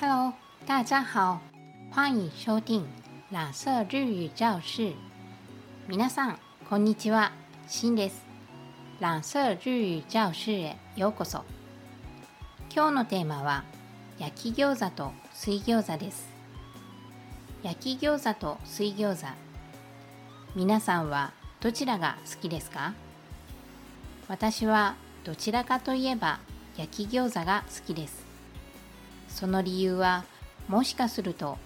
Hello，大家好，欢迎收听蓝色日语教室。皆さん、こんにちは。シンです。蓝色日語教室へようこそ。今日のテーマは焼き餃子と水餃子です。焼き餃子と水餃子。皆さんはどちらが好きですか？私はどちらかといえば焼き餃子が好きですその理由はもしかすると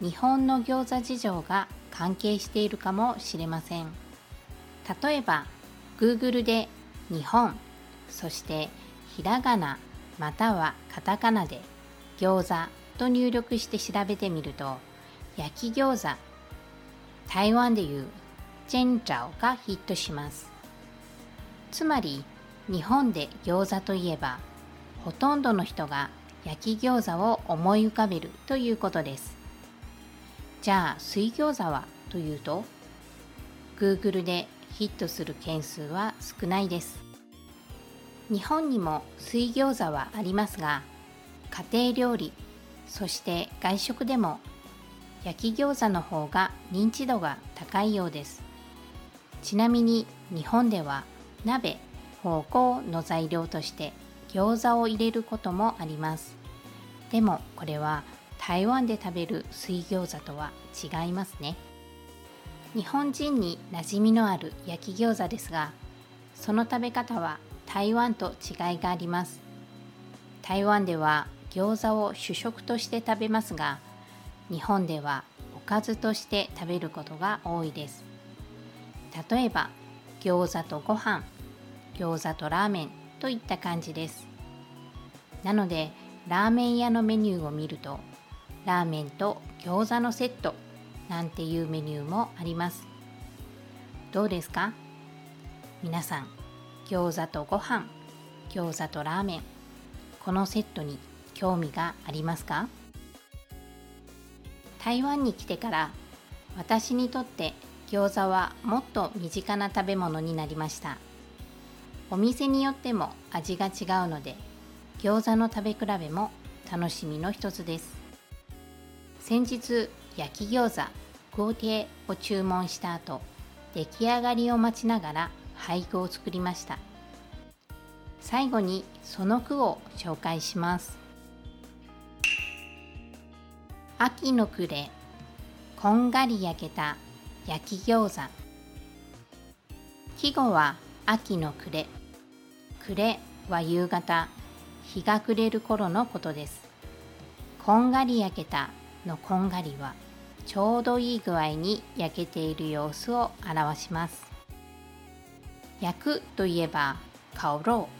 日本の餃子事情が関係しているかもしれません。例えば Google で日本そしてひらがなまたはカタカナで餃子と入力して調べてみると焼き餃子台湾でいうチェンチャオがヒットします。つまり日本で餃子といえばほとんどの人が焼き餃子を思い浮かべるということです。じゃあ水餃子はというと Google でヒットする件数は少ないです。日本にも水餃子はありますが家庭料理そして外食でも焼き餃子の方が認知度が高いようです。ちなみに日本では鍋方向の材料として餃子を入れることもあります。でもこれは台湾で食べる水餃子とは違いますね。日本人に馴染みのある焼き餃子ですがその食べ方は台湾と違いがあります。台湾では餃子を主食として食べますが日本ではおかずとして食べることが多いです。例えば餃子とご飯餃子とラーメンといった感じです。なのでラーメン屋のメニューを見るとラーメンと餃子のセットなんていうメニューもあります。どうですか？皆さん餃子とご飯餃子とラーメンこのセットに興味がありますか？台湾に来てから私にとって餃子はもっと身近な食べ物になりました。お店によっても味が違うので餃子の食べ比べも楽しみの一つです。先日焼き餃子合計を注文した後出来上がりを待ちながら俳句を作りました。最後にその句を紹介します。秋の暮れこんがり焼けた焼き餃子。季語は秋の暮れ。暮れは夕方日が暮れる頃のことです。こんがり焼けたのこんがりはちょうどいい具合に焼けている様子を表します。焼くといえば香ろ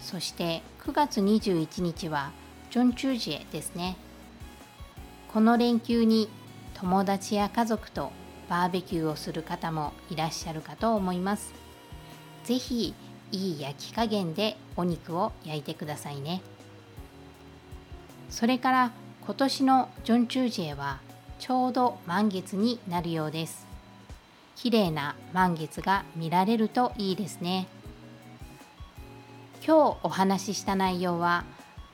う。そして9月21日はジョンチュージエですね。この連休に友達や家族とバーベキューをする方もいらっしゃるかと思います。ぜひいい焼き加減でお肉を焼いてくださいね。それから今年のジョンチュージェはちょうど満月になるようです。綺麗な満月が見られるといいですね。今日お話しした内容は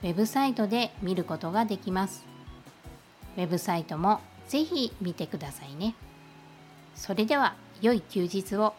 ウェブサイトで見ることができます。ウェブサイトもぜひ見てくださいね。それでは良い休日を。